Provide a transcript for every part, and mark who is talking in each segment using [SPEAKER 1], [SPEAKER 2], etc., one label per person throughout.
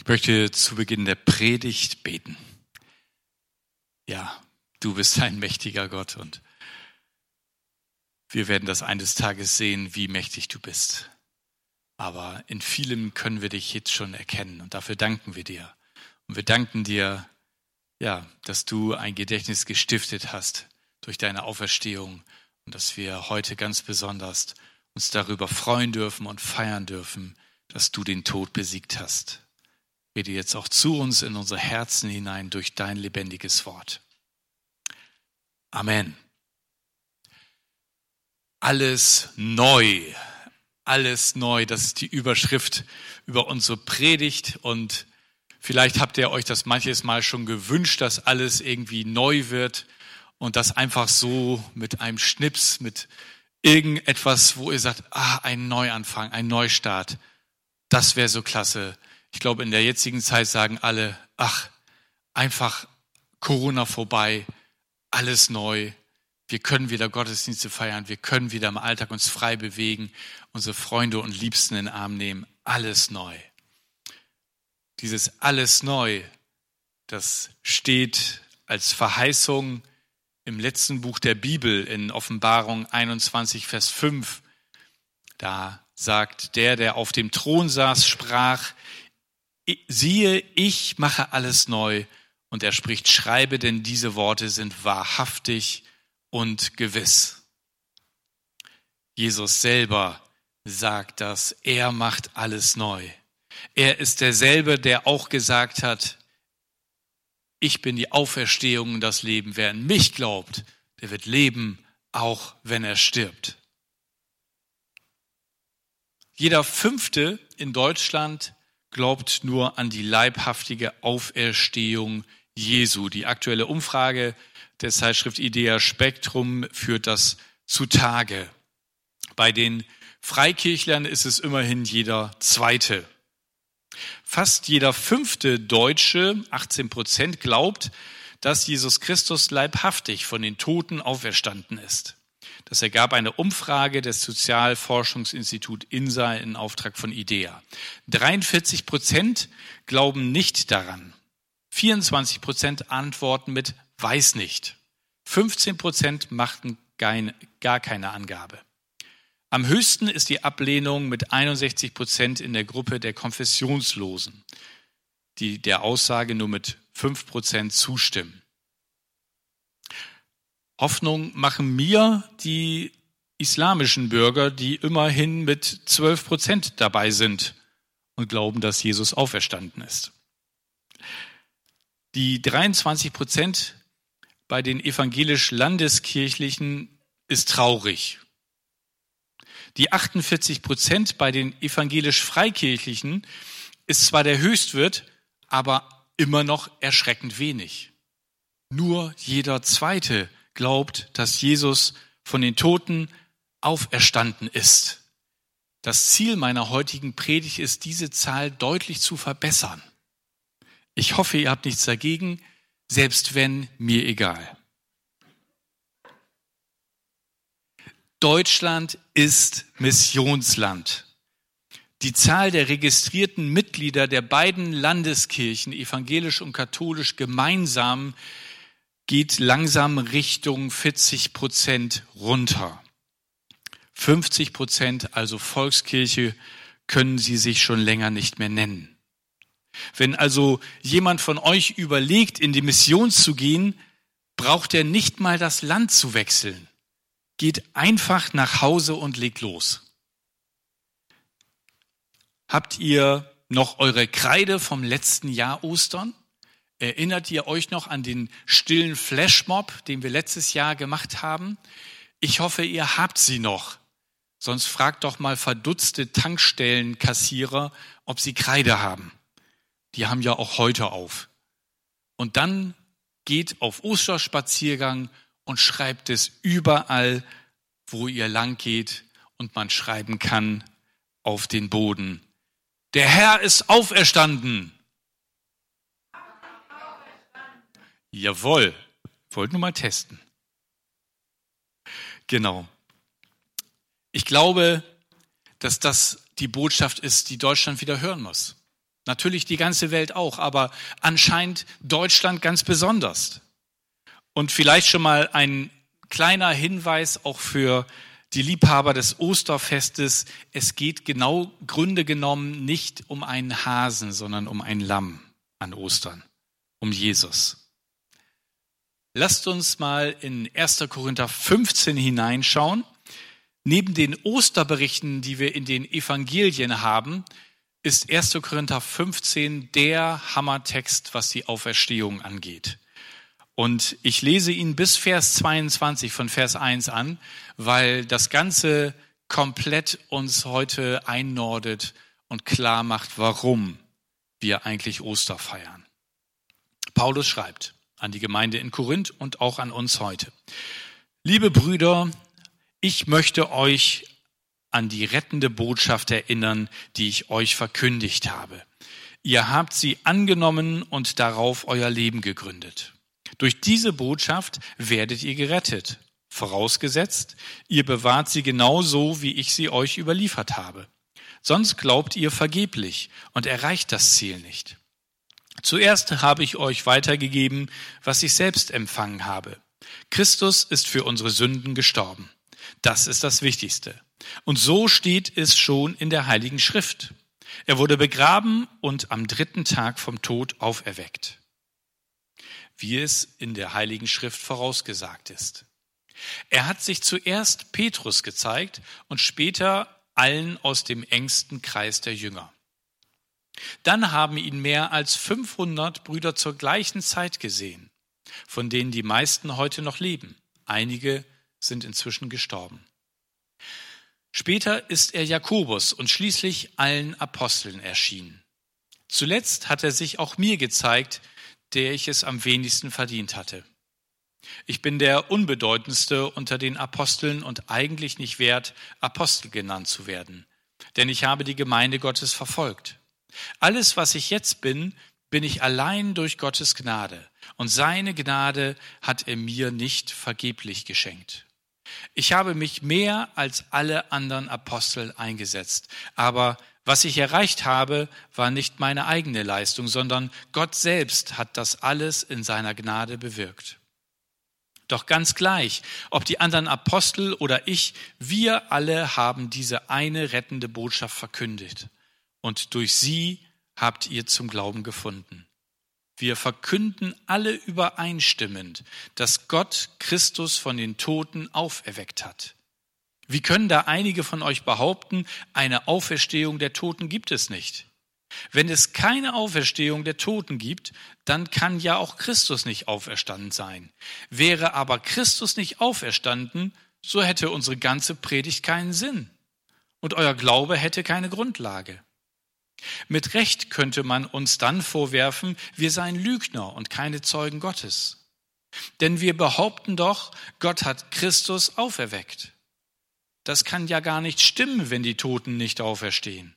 [SPEAKER 1] Ich möchte zu Beginn der Predigt beten. Ja, du bist ein mächtiger Gott und wir werden das eines Tages sehen, wie mächtig du bist. Aber in vielem können wir dich jetzt schon erkennen und dafür danken wir dir. Und wir danken dir, ja, dass du ein Gedächtnis gestiftet hast durch deine Auferstehung und dass wir heute ganz besonders uns darüber freuen dürfen und feiern dürfen, dass du den Tod besiegt hast. Rede jetzt auch zu uns in unsere Herzen hinein durch dein lebendiges Wort. Amen. Alles neu. Alles neu. Das ist die Überschrift über unsere Predigt. Und vielleicht habt ihr euch das manches Mal schon gewünscht, dass alles irgendwie neu wird und das einfach so mit einem Schnips, mit irgendetwas, wo ihr sagt, ah, ein Neuanfang, ein Neustart. Das wäre so klasse. Ich glaube, in der jetzigen Zeit sagen alle, ach, einfach Corona vorbei, alles neu. Wir können wieder Gottesdienste feiern, wir können wieder im Alltag uns frei bewegen, unsere Freunde und Liebsten in den Arm nehmen, alles neu. Dieses alles neu, das steht als Verheißung im letzten Buch der Bibel in Offenbarung 21, Vers 5. Da sagt der, der auf dem Thron saß, sprach, siehe, ich mache alles neu. Und er spricht, schreibe, denn diese Worte sind wahrhaftig und gewiss. Jesus selber sagt das, er macht alles neu. Er ist derselbe, der auch gesagt hat, ich bin die Auferstehung und das Leben. Wer an mich glaubt, der wird leben, auch wenn er stirbt. Jeder Fünfte in Deutschland glaubt nur an die leibhaftige Auferstehung Jesu. Die aktuelle Umfrage der Zeitschrift Idea Spektrum führt das zutage. Bei den Freikirchlern ist es immerhin jeder Zweite. Fast jeder fünfte Deutsche, 18 Prozent, glaubt, dass Jesus Christus leibhaftig von den Toten auferstanden ist. Das ergab eine Umfrage des Sozialforschungsinstitut INSA in Auftrag von IDEA. 43 Prozent glauben nicht daran. 24 Prozent antworten mit weiß nicht. 15 Prozent machten gar keine Angabe. Am höchsten ist die Ablehnung mit 61 Prozent in der Gruppe der Konfessionslosen, die der Aussage nur mit 5 Prozent zustimmen. Hoffnung machen mir die islamischen Bürger, die immerhin mit 12 Prozent dabei sind und glauben, dass Jesus auferstanden ist. Die 23 Prozent bei den evangelisch-landeskirchlichen ist traurig. Die 48 Prozent bei den evangelisch-freikirchlichen ist zwar der Höchstwert, aber immer noch erschreckend wenig. Nur jeder Zweite glaubt, dass Jesus von den Toten auferstanden ist. Das Ziel meiner heutigen Predigt ist, diese Zahl deutlich zu verbessern. Ich hoffe, ihr habt nichts dagegen, selbst wenn mir egal. Deutschland ist Missionsland. Die Zahl der registrierten Mitglieder der beiden Landeskirchen, evangelisch und katholisch gemeinsam, geht langsam Richtung 40 Prozent runter. 50 Prozent, also Volkskirche, können sie sich schon länger nicht mehr nennen. Wenn also jemand von euch überlegt, in die Mission zu gehen, braucht er nicht mal das Land zu wechseln geht einfach nach Hause und legt los. Habt ihr noch eure Kreide vom letzten Jahr Ostern? Erinnert ihr euch noch an den stillen Flashmob, den wir letztes Jahr gemacht haben? Ich hoffe, ihr habt sie noch. Sonst fragt doch mal verdutzte Tankstellenkassierer, ob sie Kreide haben. Die haben ja auch heute auf. Und dann geht auf Osterspaziergang und schreibt es überall, wo ihr lang geht und man schreiben kann auf den Boden. Der Herr ist auferstanden. Jawohl, wollte nur mal testen. Genau. Ich glaube, dass das die Botschaft ist, die Deutschland wieder hören muss. Natürlich die ganze Welt auch, aber anscheinend Deutschland ganz besonders. Und vielleicht schon mal ein kleiner Hinweis auch für die Liebhaber des Osterfestes. Es geht genau, Gründe genommen, nicht um einen Hasen, sondern um ein Lamm an Ostern, um Jesus. Lasst uns mal in 1. Korinther 15 hineinschauen. Neben den Osterberichten, die wir in den Evangelien haben, ist 1. Korinther 15 der Hammertext, was die Auferstehung angeht. Und ich lese ihn bis Vers 22 von Vers 1 an, weil das Ganze komplett uns heute einnordet und klar macht, warum wir eigentlich Oster feiern. Paulus schreibt an die Gemeinde in Korinth und auch an uns heute. Liebe Brüder, ich möchte euch an die rettende Botschaft erinnern, die ich euch verkündigt habe. Ihr habt sie angenommen und darauf euer Leben gegründet. Durch diese Botschaft werdet ihr gerettet, vorausgesetzt, ihr bewahrt sie genauso, wie ich sie euch überliefert habe. Sonst glaubt ihr vergeblich und erreicht das Ziel nicht. Zuerst habe ich euch weitergegeben, was ich selbst empfangen habe. Christus ist für unsere Sünden gestorben. Das ist das Wichtigste. Und so steht es schon in der Heiligen Schrift. Er wurde begraben und am dritten Tag vom Tod auferweckt wie es in der Heiligen Schrift vorausgesagt ist. Er hat sich zuerst Petrus gezeigt und später allen aus dem engsten Kreis der Jünger. Dann haben ihn mehr als 500 Brüder zur gleichen Zeit gesehen, von denen die meisten heute noch leben. Einige sind inzwischen gestorben. Später ist er Jakobus und schließlich allen Aposteln erschienen. Zuletzt hat er sich auch mir gezeigt, der ich es am wenigsten verdient hatte. Ich bin der unbedeutendste unter den Aposteln und eigentlich nicht wert, Apostel genannt zu werden, denn ich habe die Gemeinde Gottes verfolgt. Alles, was ich jetzt bin, bin ich allein durch Gottes Gnade, und seine Gnade hat er mir nicht vergeblich geschenkt. Ich habe mich mehr als alle anderen Apostel eingesetzt, aber was ich erreicht habe, war nicht meine eigene Leistung, sondern Gott selbst hat das alles in seiner Gnade bewirkt. Doch ganz gleich, ob die anderen Apostel oder ich, wir alle haben diese eine rettende Botschaft verkündet. Und durch sie habt ihr zum Glauben gefunden. Wir verkünden alle übereinstimmend, dass Gott Christus von den Toten auferweckt hat. Wie können da einige von euch behaupten, eine Auferstehung der Toten gibt es nicht? Wenn es keine Auferstehung der Toten gibt, dann kann ja auch Christus nicht auferstanden sein. Wäre aber Christus nicht auferstanden, so hätte unsere ganze Predigt keinen Sinn und euer Glaube hätte keine Grundlage. Mit Recht könnte man uns dann vorwerfen, wir seien Lügner und keine Zeugen Gottes. Denn wir behaupten doch, Gott hat Christus auferweckt. Das kann ja gar nicht stimmen, wenn die Toten nicht auferstehen.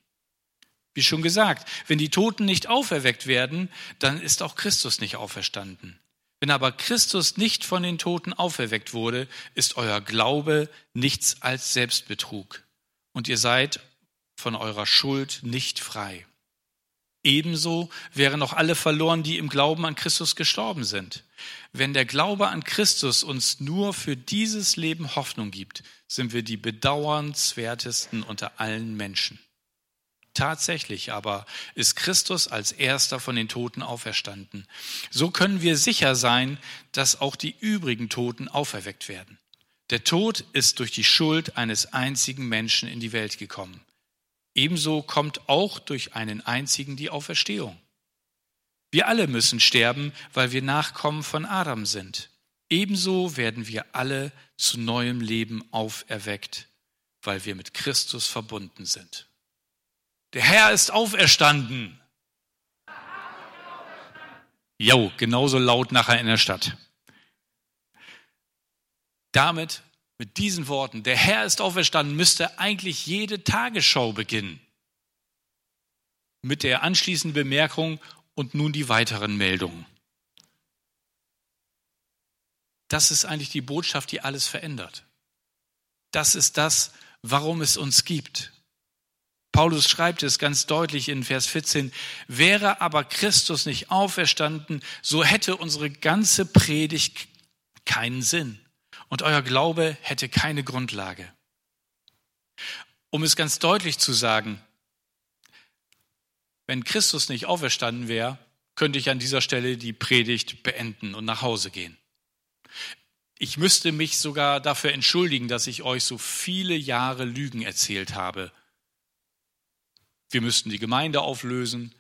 [SPEAKER 1] Wie schon gesagt, wenn die Toten nicht auferweckt werden, dann ist auch Christus nicht auferstanden. Wenn aber Christus nicht von den Toten auferweckt wurde, ist euer Glaube nichts als Selbstbetrug. Und ihr seid von eurer Schuld nicht frei. Ebenso wären auch alle verloren, die im Glauben an Christus gestorben sind. Wenn der Glaube an Christus uns nur für dieses Leben Hoffnung gibt, sind wir die bedauernswertesten unter allen Menschen. Tatsächlich aber ist Christus als erster von den Toten auferstanden. So können wir sicher sein, dass auch die übrigen Toten auferweckt werden. Der Tod ist durch die Schuld eines einzigen Menschen in die Welt gekommen. Ebenso kommt auch durch einen einzigen die Auferstehung. Wir alle müssen sterben, weil wir Nachkommen von Adam sind. Ebenso werden wir alle zu neuem Leben auferweckt, weil wir mit Christus verbunden sind. Der Herr ist auferstanden. Jo, genauso laut nachher in der Stadt. Damit mit diesen Worten, der Herr ist auferstanden, müsste eigentlich jede Tagesschau beginnen. Mit der anschließenden Bemerkung und nun die weiteren Meldungen. Das ist eigentlich die Botschaft, die alles verändert. Das ist das, warum es uns gibt. Paulus schreibt es ganz deutlich in Vers 14, wäre aber Christus nicht auferstanden, so hätte unsere ganze Predigt keinen Sinn und euer Glaube hätte keine Grundlage. Um es ganz deutlich zu sagen, wenn Christus nicht auferstanden wäre, könnte ich an dieser Stelle die Predigt beenden und nach Hause gehen. Ich müsste mich sogar dafür entschuldigen, dass ich euch so viele Jahre Lügen erzählt habe wir müssten die Gemeinde auflösen,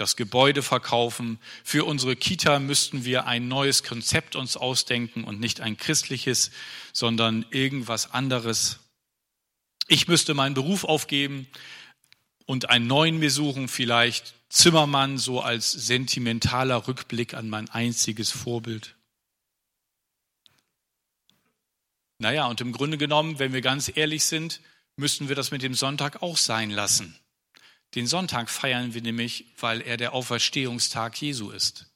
[SPEAKER 1] das Gebäude verkaufen. Für unsere Kita müssten wir ein neues Konzept uns ausdenken und nicht ein christliches, sondern irgendwas anderes. Ich müsste meinen Beruf aufgeben und einen neuen mir suchen, vielleicht Zimmermann, so als sentimentaler Rückblick an mein einziges Vorbild. Naja, und im Grunde genommen, wenn wir ganz ehrlich sind, müssten wir das mit dem Sonntag auch sein lassen. Den Sonntag feiern wir nämlich, weil er der Auferstehungstag Jesu ist.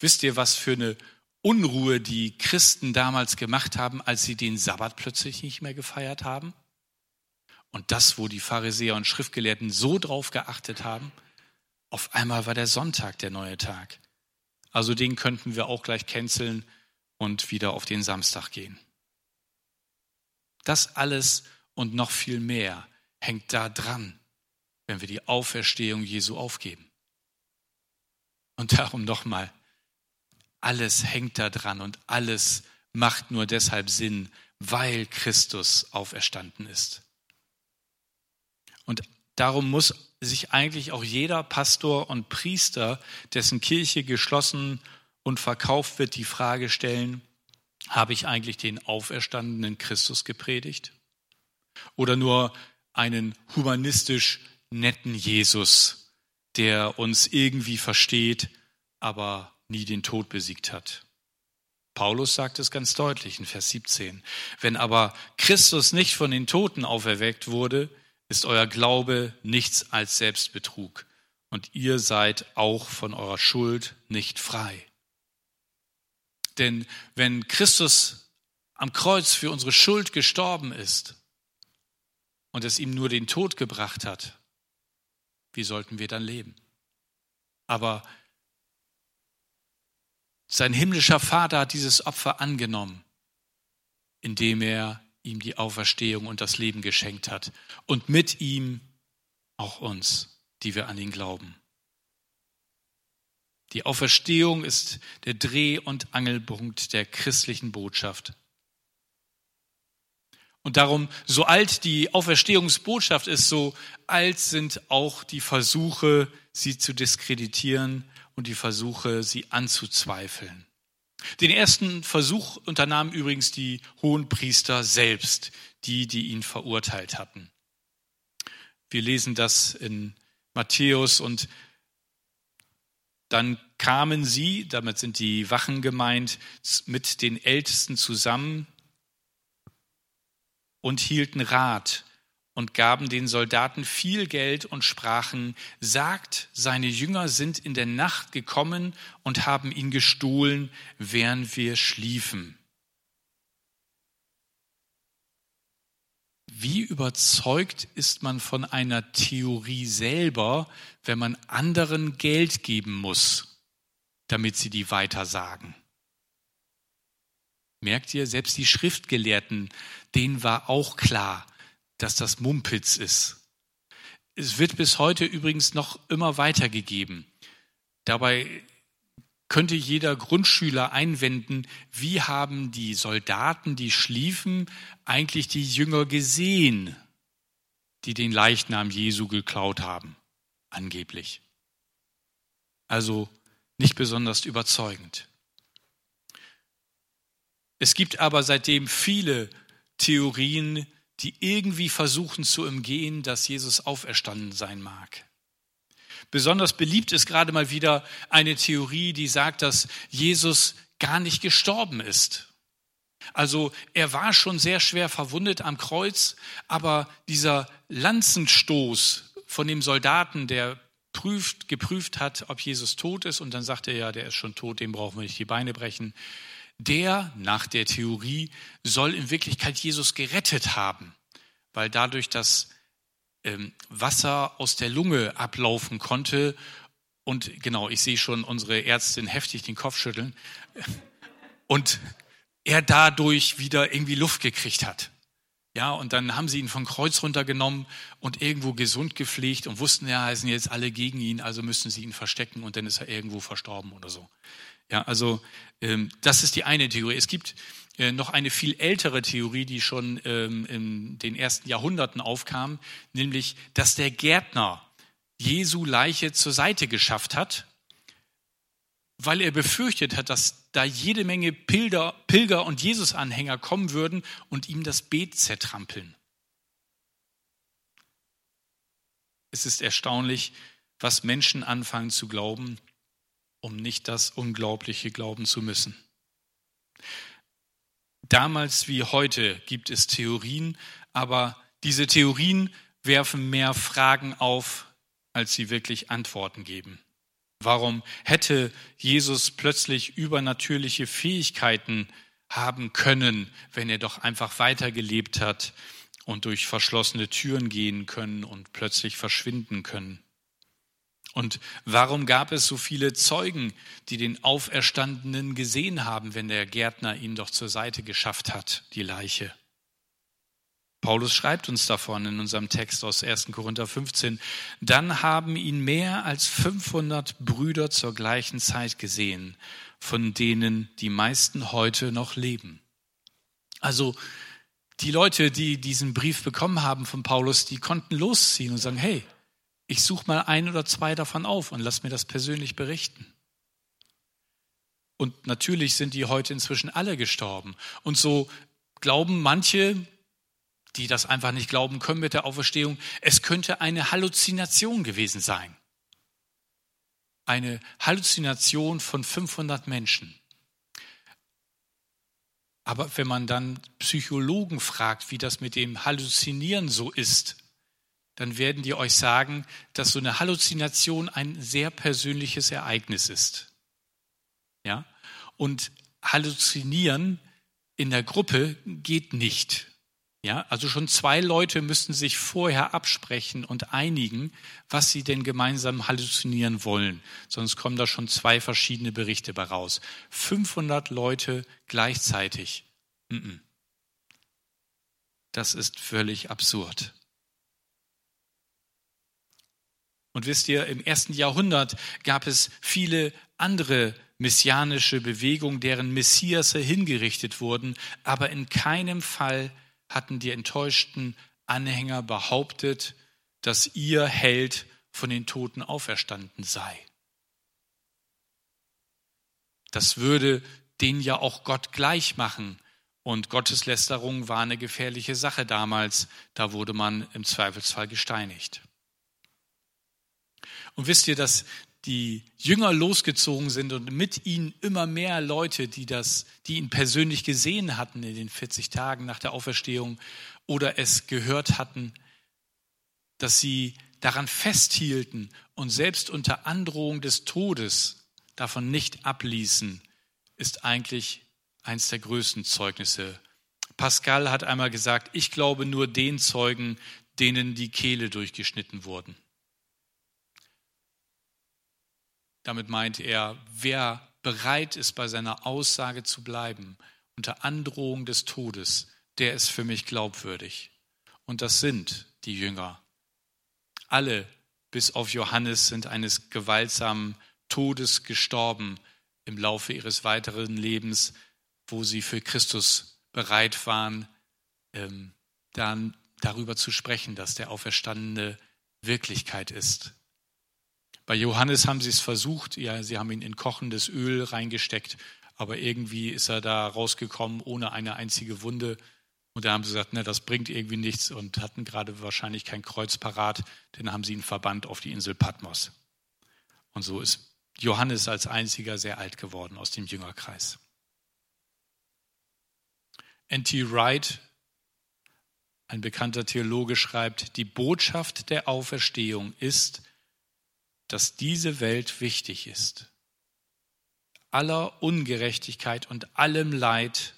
[SPEAKER 1] Wisst ihr, was für eine Unruhe die Christen damals gemacht haben, als sie den Sabbat plötzlich nicht mehr gefeiert haben? Und das, wo die Pharisäer und Schriftgelehrten so drauf geachtet haben, auf einmal war der Sonntag der neue Tag. Also den könnten wir auch gleich canceln und wieder auf den Samstag gehen. Das alles und noch viel mehr hängt da dran wenn wir die Auferstehung Jesu aufgeben. Und darum nochmal, alles hängt da dran und alles macht nur deshalb Sinn, weil Christus auferstanden ist. Und darum muss sich eigentlich auch jeder Pastor und Priester, dessen Kirche geschlossen und verkauft wird, die Frage stellen, habe ich eigentlich den auferstandenen Christus gepredigt? Oder nur einen humanistisch netten Jesus, der uns irgendwie versteht, aber nie den Tod besiegt hat. Paulus sagt es ganz deutlich in Vers 17. Wenn aber Christus nicht von den Toten auferweckt wurde, ist euer Glaube nichts als Selbstbetrug und ihr seid auch von eurer Schuld nicht frei. Denn wenn Christus am Kreuz für unsere Schuld gestorben ist und es ihm nur den Tod gebracht hat, wie sollten wir dann leben? Aber sein himmlischer Vater hat dieses Opfer angenommen, indem er ihm die Auferstehung und das Leben geschenkt hat und mit ihm auch uns, die wir an ihn glauben. Die Auferstehung ist der Dreh- und Angelpunkt der christlichen Botschaft. Und darum, so alt die Auferstehungsbotschaft ist, so alt sind auch die Versuche, sie zu diskreditieren und die Versuche, sie anzuzweifeln. Den ersten Versuch unternahmen übrigens die Hohenpriester selbst, die, die ihn verurteilt hatten. Wir lesen das in Matthäus und dann kamen sie, damit sind die Wachen gemeint, mit den Ältesten zusammen und hielten Rat und gaben den Soldaten viel Geld und sprachen, sagt, seine Jünger sind in der Nacht gekommen und haben ihn gestohlen, während wir schliefen. Wie überzeugt ist man von einer Theorie selber, wenn man anderen Geld geben muss, damit sie die weitersagen? Merkt ihr, selbst die Schriftgelehrten, denen war auch klar, dass das Mumpitz ist. Es wird bis heute übrigens noch immer weitergegeben. Dabei könnte jeder Grundschüler einwenden, wie haben die Soldaten, die schliefen, eigentlich die Jünger gesehen, die den Leichnam Jesu geklaut haben, angeblich. Also nicht besonders überzeugend. Es gibt aber seitdem viele Theorien, die irgendwie versuchen zu umgehen, dass Jesus auferstanden sein mag. Besonders beliebt ist gerade mal wieder eine Theorie, die sagt, dass Jesus gar nicht gestorben ist. Also er war schon sehr schwer verwundet am Kreuz, aber dieser Lanzenstoß von dem Soldaten, der prüft, geprüft hat, ob Jesus tot ist, und dann sagt er ja, der ist schon tot, dem brauchen wir nicht die Beine brechen der nach der Theorie soll in Wirklichkeit Jesus gerettet haben, weil dadurch, dass ähm, Wasser aus der Lunge ablaufen konnte. Und genau, ich sehe schon unsere Ärztin heftig den Kopf schütteln. Und er dadurch wieder irgendwie Luft gekriegt hat. Ja, und dann haben sie ihn vom Kreuz runtergenommen und irgendwo gesund gepflegt und wussten, ja, sind jetzt alle gegen ihn, also müssen sie ihn verstecken und dann ist er irgendwo verstorben oder so. Ja, also ähm, das ist die eine Theorie. Es gibt äh, noch eine viel ältere Theorie, die schon ähm, in den ersten Jahrhunderten aufkam, nämlich, dass der Gärtner Jesu Leiche zur Seite geschafft hat, weil er befürchtet hat, dass da jede Menge Pilger, Pilger und Jesus-Anhänger kommen würden und ihm das Beet zertrampeln. Es ist erstaunlich, was Menschen anfangen zu glauben, um nicht das Unglaubliche glauben zu müssen. Damals wie heute gibt es Theorien, aber diese Theorien werfen mehr Fragen auf, als sie wirklich Antworten geben. Warum hätte Jesus plötzlich übernatürliche Fähigkeiten haben können, wenn er doch einfach weitergelebt hat und durch verschlossene Türen gehen können und plötzlich verschwinden können? Und warum gab es so viele Zeugen, die den Auferstandenen gesehen haben, wenn der Gärtner ihn doch zur Seite geschafft hat, die Leiche? Paulus schreibt uns davon in unserem Text aus 1. Korinther 15. Dann haben ihn mehr als 500 Brüder zur gleichen Zeit gesehen, von denen die meisten heute noch leben. Also die Leute, die diesen Brief bekommen haben von Paulus, die konnten losziehen und sagen, hey, ich suche mal ein oder zwei davon auf und lass mir das persönlich berichten. Und natürlich sind die heute inzwischen alle gestorben. Und so glauben manche, die das einfach nicht glauben können mit der Auferstehung, es könnte eine Halluzination gewesen sein. Eine Halluzination von 500 Menschen. Aber wenn man dann Psychologen fragt, wie das mit dem Halluzinieren so ist, dann werden die euch sagen, dass so eine Halluzination ein sehr persönliches Ereignis ist. Ja? Und halluzinieren in der Gruppe geht nicht. Ja, also schon zwei Leute müssten sich vorher absprechen und einigen, was sie denn gemeinsam halluzinieren wollen. Sonst kommen da schon zwei verschiedene Berichte bei raus. 500 Leute gleichzeitig. Das ist völlig absurd. Und wisst ihr, im ersten Jahrhundert gab es viele andere messianische Bewegungen, deren Messiasse hingerichtet wurden, aber in keinem Fall hatten die enttäuschten Anhänger behauptet, dass ihr Held von den Toten auferstanden sei. Das würde den ja auch Gott gleich machen. Und Gotteslästerung war eine gefährliche Sache damals. Da wurde man im Zweifelsfall gesteinigt. Und wisst ihr, dass die Jünger losgezogen sind und mit ihnen immer mehr Leute, die das, die ihn persönlich gesehen hatten in den 40 Tagen nach der Auferstehung oder es gehört hatten, dass sie daran festhielten und selbst unter Androhung des Todes davon nicht abließen, ist eigentlich eins der größten Zeugnisse. Pascal hat einmal gesagt, ich glaube nur den Zeugen, denen die Kehle durchgeschnitten wurden. Damit meint er, wer bereit ist, bei seiner Aussage zu bleiben, unter Androhung des Todes, der ist für mich glaubwürdig. Und das sind die Jünger. Alle, bis auf Johannes, sind eines gewaltsamen Todes gestorben im Laufe ihres weiteren Lebens, wo sie für Christus bereit waren, ähm, dann darüber zu sprechen, dass der Auferstandene Wirklichkeit ist. Bei Johannes haben sie es versucht, ja, sie haben ihn in kochendes Öl reingesteckt, aber irgendwie ist er da rausgekommen ohne eine einzige Wunde. Und da haben sie gesagt, ne, das bringt irgendwie nichts und hatten gerade wahrscheinlich kein Kreuz parat, denn haben sie ihn verbannt auf die Insel Patmos. Und so ist Johannes als einziger sehr alt geworden aus dem Jüngerkreis. N.T. Wright, ein bekannter Theologe, schreibt, die Botschaft der Auferstehung ist, dass diese Welt wichtig ist. Aller Ungerechtigkeit und allem Leid,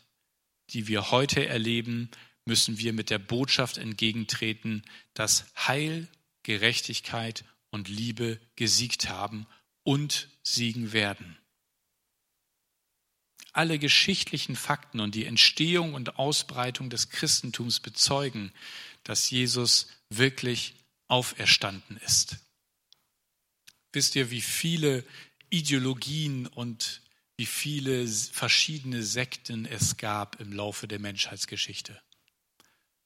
[SPEAKER 1] die wir heute erleben, müssen wir mit der Botschaft entgegentreten, dass Heil, Gerechtigkeit und Liebe gesiegt haben und siegen werden. Alle geschichtlichen Fakten und die Entstehung und Ausbreitung des Christentums bezeugen, dass Jesus wirklich auferstanden ist. Wisst ihr, wie viele Ideologien und wie viele verschiedene Sekten es gab im Laufe der Menschheitsgeschichte?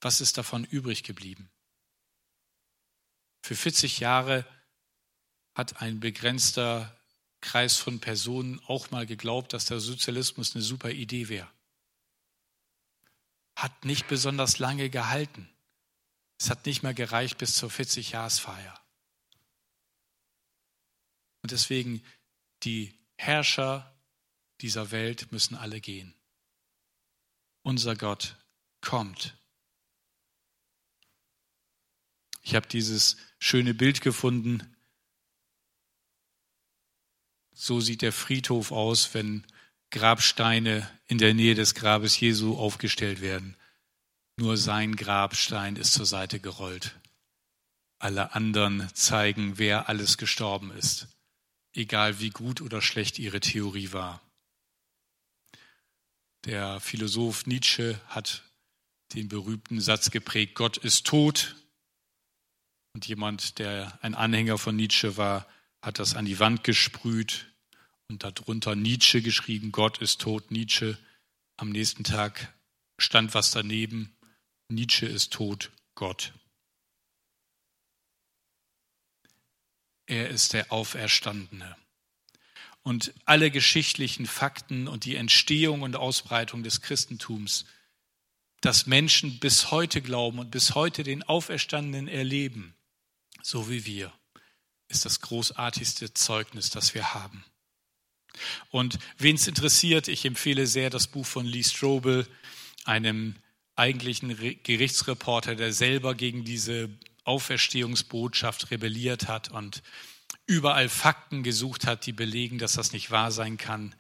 [SPEAKER 1] Was ist davon übrig geblieben? Für 40 Jahre hat ein begrenzter Kreis von Personen auch mal geglaubt, dass der Sozialismus eine super Idee wäre. Hat nicht besonders lange gehalten. Es hat nicht mehr gereicht bis zur 40-Jahresfeier. Und deswegen, die Herrscher dieser Welt müssen alle gehen. Unser Gott kommt. Ich habe dieses schöne Bild gefunden so sieht der Friedhof aus, wenn Grabsteine in der Nähe des Grabes Jesu aufgestellt werden. Nur sein Grabstein ist zur Seite gerollt. Alle anderen zeigen, wer alles gestorben ist, egal wie gut oder schlecht ihre Theorie war. Der Philosoph Nietzsche hat den berühmten Satz geprägt, Gott ist tot. Und jemand, der ein Anhänger von Nietzsche war, hat das an die Wand gesprüht und darunter Nietzsche geschrieben, Gott ist tot, Nietzsche. Am nächsten Tag stand was daneben, Nietzsche ist tot, Gott. Er ist der Auferstandene. Und alle geschichtlichen Fakten und die Entstehung und Ausbreitung des Christentums, dass Menschen bis heute glauben und bis heute den Auferstandenen erleben, so wie wir, ist das großartigste Zeugnis, das wir haben. Und wen es interessiert, ich empfehle sehr das Buch von Lee Strobel, einem eigentlichen Gerichtsreporter, der selber gegen diese Auferstehungsbotschaft rebelliert hat und überall Fakten gesucht hat, die belegen, dass das nicht wahr sein kann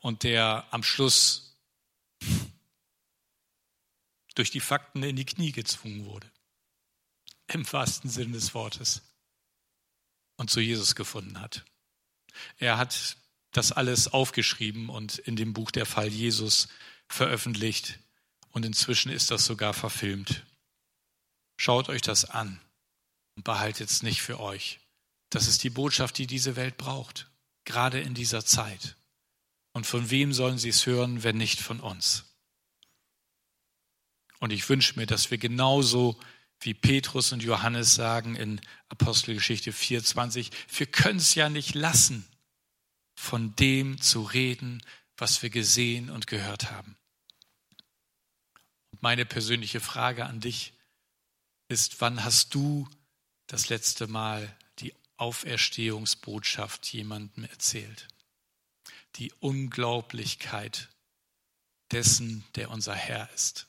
[SPEAKER 1] und der am Schluss durch die Fakten in die Knie gezwungen wurde. Im wahrsten Sinne des Wortes. Und zu Jesus gefunden hat. Er hat das alles aufgeschrieben und in dem Buch Der Fall Jesus veröffentlicht. Und inzwischen ist das sogar verfilmt. Schaut euch das an und behaltet es nicht für euch. Das ist die Botschaft, die diese Welt braucht, gerade in dieser Zeit. Und von wem sollen sie es hören, wenn nicht von uns? Und ich wünsche mir, dass wir genauso wie Petrus und Johannes sagen in Apostelgeschichte 4,20, wir können es ja nicht lassen, von dem zu reden, was wir gesehen und gehört haben. Meine persönliche Frage an dich ist, wann hast du das letzte Mal die Auferstehungsbotschaft jemandem erzählt? Die Unglaublichkeit dessen, der unser Herr ist.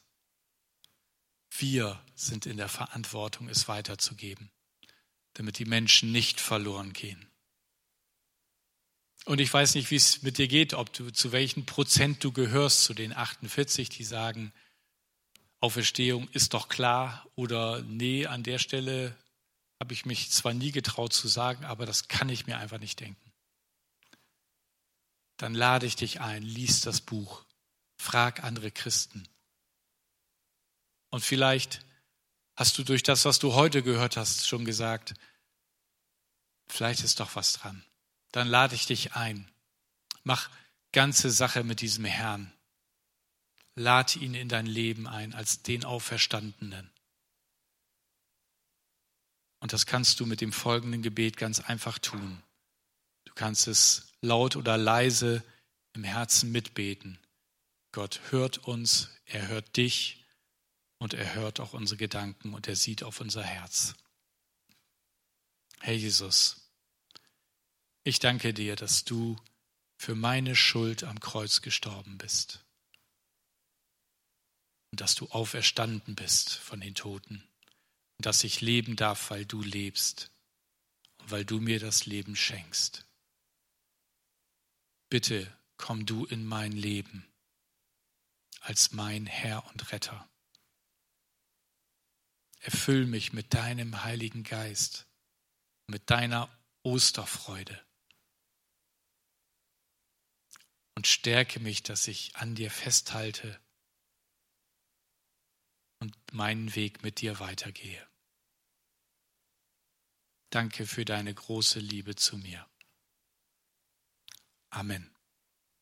[SPEAKER 1] Wir sind in der Verantwortung, es weiterzugeben, damit die Menschen nicht verloren gehen. Und ich weiß nicht, wie es mit dir geht, ob du zu welchen Prozent du gehörst, zu den 48, die sagen, Auferstehung ist doch klar oder nee, an der Stelle habe ich mich zwar nie getraut zu sagen, aber das kann ich mir einfach nicht denken. Dann lade ich dich ein, lies das Buch, frag andere Christen. Und vielleicht hast du durch das, was du heute gehört hast, schon gesagt, vielleicht ist doch was dran dann lade ich dich ein. Mach ganze Sache mit diesem Herrn. Lad ihn in dein Leben ein als den Auferstandenen. Und das kannst du mit dem folgenden Gebet ganz einfach tun. Du kannst es laut oder leise im Herzen mitbeten. Gott hört uns, er hört dich und er hört auch unsere Gedanken und er sieht auf unser Herz. Herr Jesus, ich danke dir, dass du für meine Schuld am Kreuz gestorben bist und dass du auferstanden bist von den Toten und dass ich leben darf, weil du lebst und weil du mir das Leben schenkst. Bitte komm du in mein Leben als mein Herr und Retter Erfüll mich mit deinem Heiligen Geist, mit deiner Osterfreude. Und stärke mich, dass ich an dir festhalte und meinen Weg mit dir weitergehe. Danke für deine große Liebe zu mir. Amen.